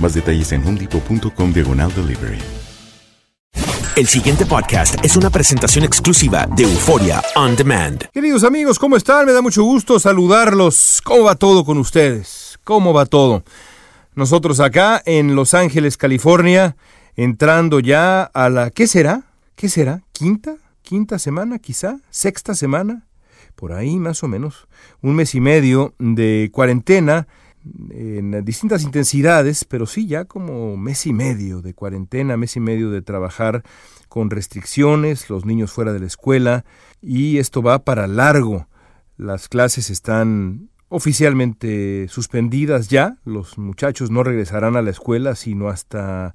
Más detalles en homedepot.com diagonal delivery. El siguiente podcast es una presentación exclusiva de Euforia On Demand. Queridos amigos, ¿cómo están? Me da mucho gusto saludarlos. ¿Cómo va todo con ustedes? ¿Cómo va todo? Nosotros acá en Los Ángeles, California, entrando ya a la... ¿Qué será? ¿Qué será? ¿Quinta? ¿Quinta semana quizá? ¿Sexta semana? Por ahí más o menos. Un mes y medio de cuarentena en distintas intensidades, pero sí ya como mes y medio de cuarentena, mes y medio de trabajar con restricciones, los niños fuera de la escuela, y esto va para largo. Las clases están oficialmente suspendidas ya, los muchachos no regresarán a la escuela sino hasta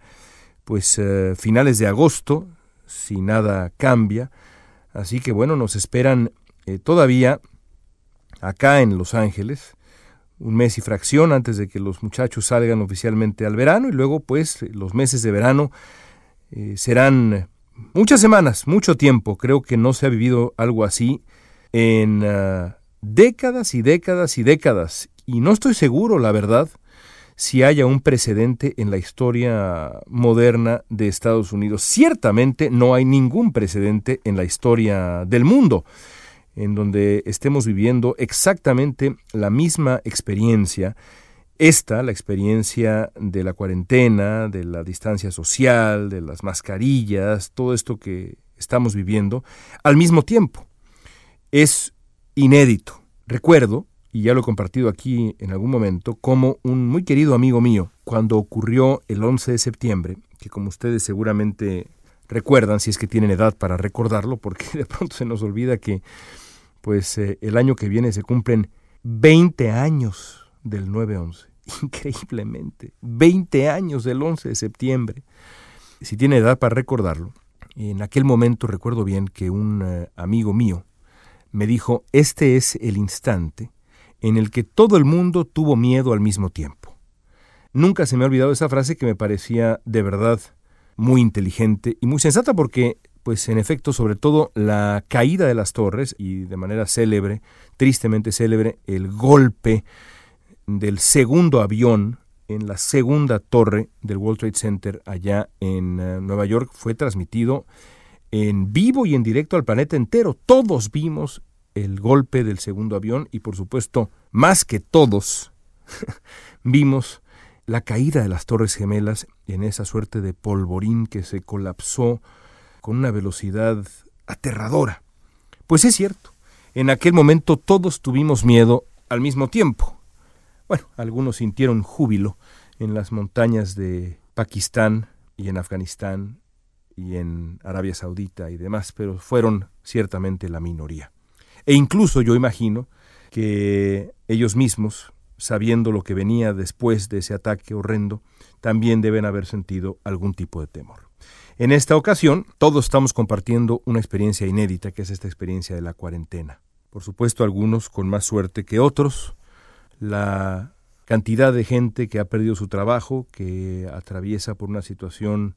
pues eh, finales de agosto, si nada cambia. Así que bueno, nos esperan eh, todavía acá en Los Ángeles un mes y fracción antes de que los muchachos salgan oficialmente al verano y luego pues los meses de verano eh, serán muchas semanas, mucho tiempo. Creo que no se ha vivido algo así en ah, décadas y décadas y décadas. Y no estoy seguro, la verdad, si haya un precedente en la historia moderna de Estados Unidos. Ciertamente no hay ningún precedente en la historia del mundo en donde estemos viviendo exactamente la misma experiencia. Esta, la experiencia de la cuarentena, de la distancia social, de las mascarillas, todo esto que estamos viviendo, al mismo tiempo. Es inédito. Recuerdo, y ya lo he compartido aquí en algún momento, como un muy querido amigo mío, cuando ocurrió el 11 de septiembre, que como ustedes seguramente recuerdan, si es que tienen edad para recordarlo, porque de pronto se nos olvida que pues eh, el año que viene se cumplen 20 años del 9-11. Increíblemente, 20 años del 11 de septiembre. Si tiene edad para recordarlo, en aquel momento recuerdo bien que un eh, amigo mío me dijo, este es el instante en el que todo el mundo tuvo miedo al mismo tiempo. Nunca se me ha olvidado esa frase que me parecía de verdad muy inteligente y muy sensata porque pues en efecto, sobre todo la caída de las torres y de manera célebre, tristemente célebre, el golpe del segundo avión en la segunda torre del World Trade Center allá en eh, Nueva York fue transmitido en vivo y en directo al planeta entero. Todos vimos el golpe del segundo avión y por supuesto, más que todos, vimos la caída de las Torres Gemelas en esa suerte de polvorín que se colapsó con una velocidad aterradora. Pues es cierto, en aquel momento todos tuvimos miedo al mismo tiempo. Bueno, algunos sintieron júbilo en las montañas de Pakistán y en Afganistán y en Arabia Saudita y demás, pero fueron ciertamente la minoría. E incluso yo imagino que ellos mismos, sabiendo lo que venía después de ese ataque horrendo, también deben haber sentido algún tipo de temor. En esta ocasión, todos estamos compartiendo una experiencia inédita, que es esta experiencia de la cuarentena. Por supuesto, algunos con más suerte que otros. La cantidad de gente que ha perdido su trabajo, que atraviesa por una situación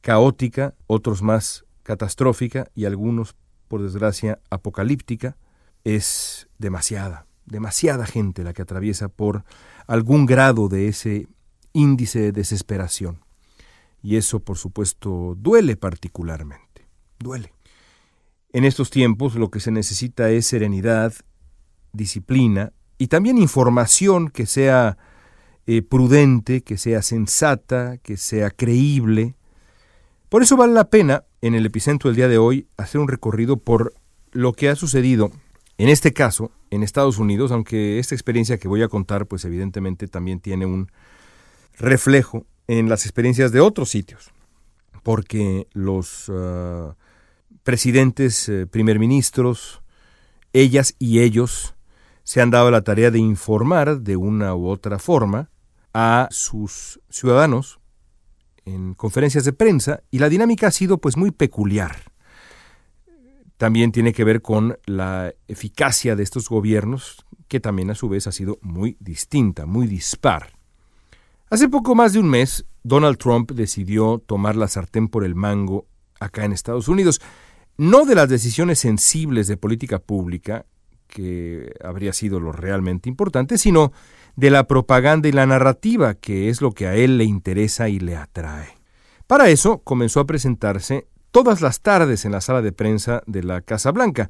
caótica, otros más catastrófica y algunos, por desgracia, apocalíptica, es demasiada, demasiada gente la que atraviesa por algún grado de ese índice de desesperación. Y eso, por supuesto, duele particularmente, duele. En estos tiempos lo que se necesita es serenidad, disciplina y también información que sea eh, prudente, que sea sensata, que sea creíble. Por eso vale la pena, en el epicentro del día de hoy, hacer un recorrido por lo que ha sucedido, en este caso, en Estados Unidos, aunque esta experiencia que voy a contar, pues evidentemente también tiene un reflejo en las experiencias de otros sitios, porque los ah, presidentes, eh, primer ministros, ellas y ellos se han dado la tarea de informar de una u otra forma a sus ciudadanos en conferencias de prensa y la dinámica ha sido pues muy peculiar. También tiene que ver con la eficacia de estos gobiernos que también a su vez ha sido muy distinta, muy dispar. Hace poco más de un mes, Donald Trump decidió tomar la sartén por el mango acá en Estados Unidos, no de las decisiones sensibles de política pública, que habría sido lo realmente importante, sino de la propaganda y la narrativa, que es lo que a él le interesa y le atrae. Para eso comenzó a presentarse todas las tardes en la sala de prensa de la Casa Blanca,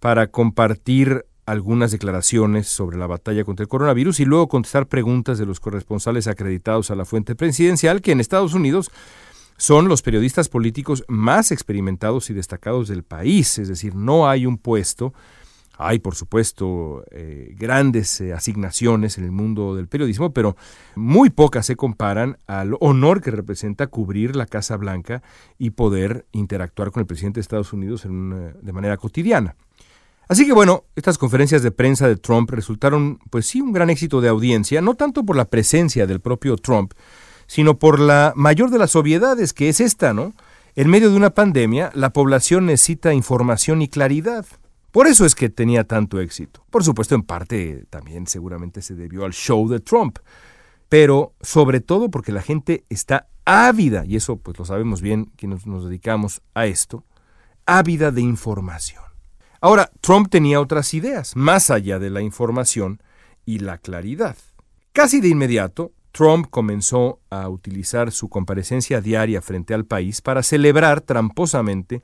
para compartir algunas declaraciones sobre la batalla contra el coronavirus y luego contestar preguntas de los corresponsales acreditados a la fuente presidencial, que en Estados Unidos son los periodistas políticos más experimentados y destacados del país, es decir, no hay un puesto, hay por supuesto eh, grandes eh, asignaciones en el mundo del periodismo, pero muy pocas se comparan al honor que representa cubrir la Casa Blanca y poder interactuar con el presidente de Estados Unidos de manera cotidiana. Así que bueno, estas conferencias de prensa de Trump resultaron, pues sí, un gran éxito de audiencia, no tanto por la presencia del propio Trump, sino por la mayor de las obviedades, que es esta, ¿no? En medio de una pandemia, la población necesita información y claridad. Por eso es que tenía tanto éxito. Por supuesto, en parte también seguramente se debió al show de Trump, pero sobre todo porque la gente está ávida, y eso pues lo sabemos bien quienes nos dedicamos a esto, ávida de información. Ahora, Trump tenía otras ideas, más allá de la información y la claridad. Casi de inmediato, Trump comenzó a utilizar su comparecencia diaria frente al país para celebrar tramposamente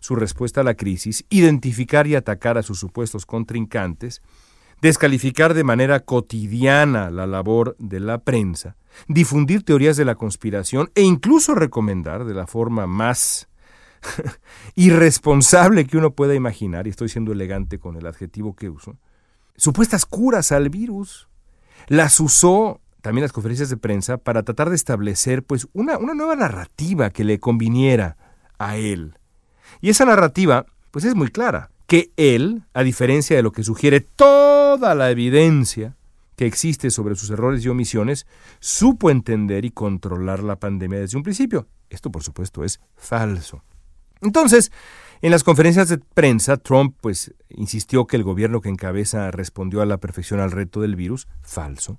su respuesta a la crisis, identificar y atacar a sus supuestos contrincantes, descalificar de manera cotidiana la labor de la prensa, difundir teorías de la conspiración e incluso recomendar de la forma más irresponsable que uno pueda imaginar, y estoy siendo elegante con el adjetivo que uso, supuestas curas al virus. Las usó también las conferencias de prensa para tratar de establecer pues una, una nueva narrativa que le conviniera a él. Y esa narrativa pues es muy clara, que él, a diferencia de lo que sugiere toda la evidencia que existe sobre sus errores y omisiones, supo entender y controlar la pandemia desde un principio. Esto por supuesto es falso. Entonces, en las conferencias de prensa, Trump pues insistió que el gobierno que encabeza respondió a la perfección al reto del virus, falso.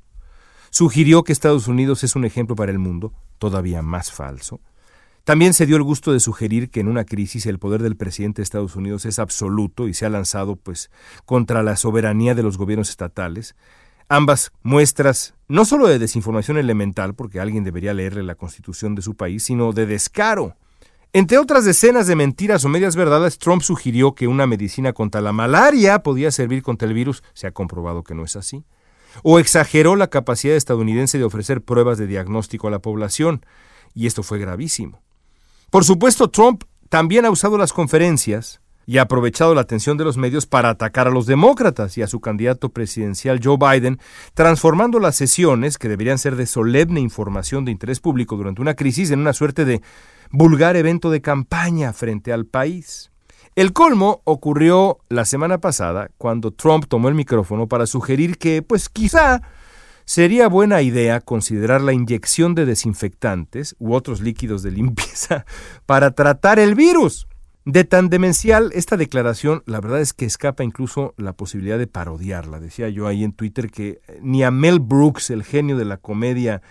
Sugirió que Estados Unidos es un ejemplo para el mundo, todavía más falso. También se dio el gusto de sugerir que en una crisis el poder del presidente de Estados Unidos es absoluto y se ha lanzado pues contra la soberanía de los gobiernos estatales. Ambas muestras no solo de desinformación elemental, porque alguien debería leerle la constitución de su país, sino de descaro entre otras decenas de mentiras o medias verdades, Trump sugirió que una medicina contra la malaria podía servir contra el virus. Se ha comprobado que no es así. O exageró la capacidad estadounidense de ofrecer pruebas de diagnóstico a la población. Y esto fue gravísimo. Por supuesto, Trump también ha usado las conferencias y ha aprovechado la atención de los medios para atacar a los demócratas y a su candidato presidencial Joe Biden, transformando las sesiones, que deberían ser de solemne información de interés público durante una crisis, en una suerte de vulgar evento de campaña frente al país. El colmo ocurrió la semana pasada cuando Trump tomó el micrófono para sugerir que, pues quizá, sería buena idea considerar la inyección de desinfectantes u otros líquidos de limpieza para tratar el virus. De tan demencial, esta declaración, la verdad es que escapa incluso la posibilidad de parodiarla. Decía yo ahí en Twitter que ni a Mel Brooks, el genio de la comedia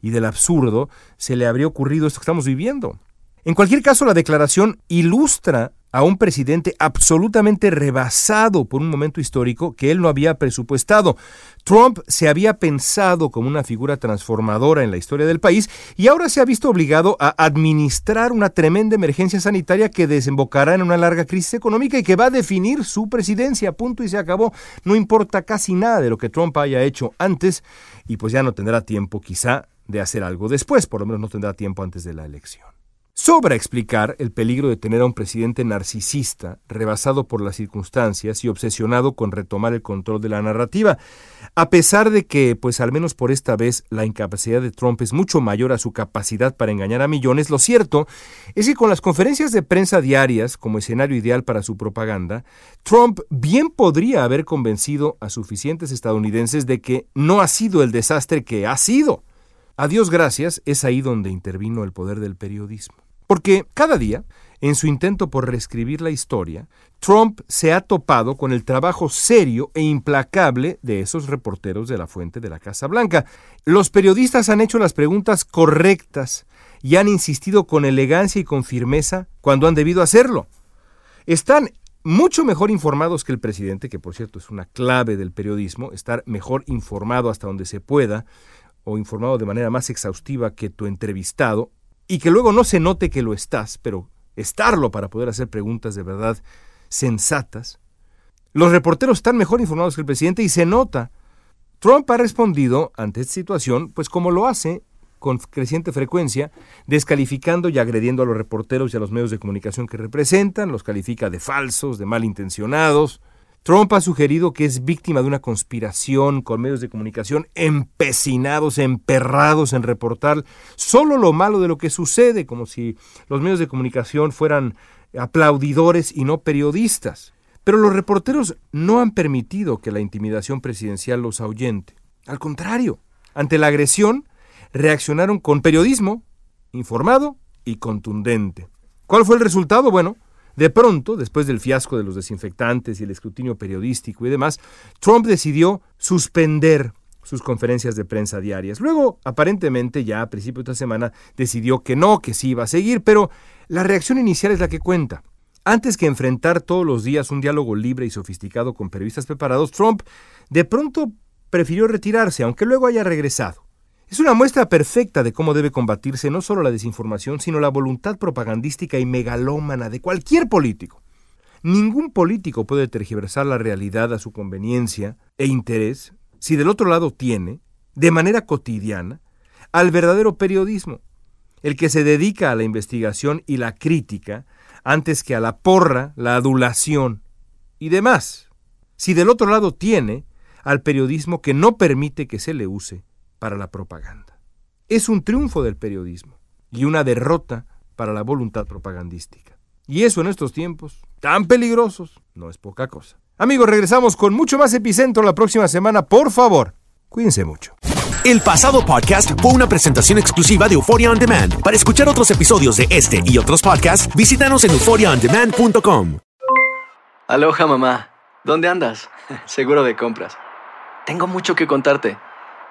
y del absurdo, se le habría ocurrido esto que estamos viviendo. En cualquier caso, la declaración ilustra a un presidente absolutamente rebasado por un momento histórico que él no había presupuestado. Trump se había pensado como una figura transformadora en la historia del país y ahora se ha visto obligado a administrar una tremenda emergencia sanitaria que desembocará en una larga crisis económica y que va a definir su presidencia. Punto y se acabó. No importa casi nada de lo que Trump haya hecho antes y pues ya no tendrá tiempo quizá de hacer algo después, por lo menos no tendrá tiempo antes de la elección. Sobra explicar el peligro de tener a un presidente narcisista, rebasado por las circunstancias y obsesionado con retomar el control de la narrativa. A pesar de que, pues al menos por esta vez, la incapacidad de Trump es mucho mayor a su capacidad para engañar a millones, lo cierto es que con las conferencias de prensa diarias como escenario ideal para su propaganda, Trump bien podría haber convencido a suficientes estadounidenses de que no ha sido el desastre que ha sido. A Dios gracias, es ahí donde intervino el poder del periodismo. Porque cada día, en su intento por reescribir la historia, Trump se ha topado con el trabajo serio e implacable de esos reporteros de la fuente de la Casa Blanca. Los periodistas han hecho las preguntas correctas y han insistido con elegancia y con firmeza cuando han debido hacerlo. Están mucho mejor informados que el presidente, que por cierto es una clave del periodismo, estar mejor informado hasta donde se pueda o informado de manera más exhaustiva que tu entrevistado, y que luego no se note que lo estás, pero estarlo para poder hacer preguntas de verdad sensatas. Los reporteros están mejor informados que el presidente y se nota. Trump ha respondido ante esta situación, pues como lo hace con creciente frecuencia, descalificando y agrediendo a los reporteros y a los medios de comunicación que representan, los califica de falsos, de malintencionados, Trump ha sugerido que es víctima de una conspiración con medios de comunicación empecinados, emperrados en reportar solo lo malo de lo que sucede, como si los medios de comunicación fueran aplaudidores y no periodistas. Pero los reporteros no han permitido que la intimidación presidencial los ahuyente. Al contrario, ante la agresión, reaccionaron con periodismo, informado y contundente. ¿Cuál fue el resultado? Bueno, de pronto, después del fiasco de los desinfectantes y el escrutinio periodístico y demás, Trump decidió suspender sus conferencias de prensa diarias. Luego, aparentemente, ya a principios de esta semana, decidió que no, que sí iba a seguir, pero la reacción inicial es la que cuenta. Antes que enfrentar todos los días un diálogo libre y sofisticado con periodistas preparados, Trump de pronto prefirió retirarse, aunque luego haya regresado. Es una muestra perfecta de cómo debe combatirse no solo la desinformación, sino la voluntad propagandística y megalómana de cualquier político. Ningún político puede tergiversar la realidad a su conveniencia e interés si del otro lado tiene, de manera cotidiana, al verdadero periodismo, el que se dedica a la investigación y la crítica antes que a la porra, la adulación y demás. Si del otro lado tiene al periodismo que no permite que se le use para la propaganda. Es un triunfo del periodismo y una derrota para la voluntad propagandística. Y eso en estos tiempos tan peligrosos no es poca cosa. Amigos, regresamos con mucho más epicentro la próxima semana. Por favor, cuídense mucho. El pasado podcast fue una presentación exclusiva de Euphoria On Demand. Para escuchar otros episodios de este y otros podcasts, visítanos en euphoriaondemand.com. Aloha mamá, ¿dónde andas? Seguro de compras. Tengo mucho que contarte.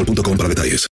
boostmobile.com para detalles.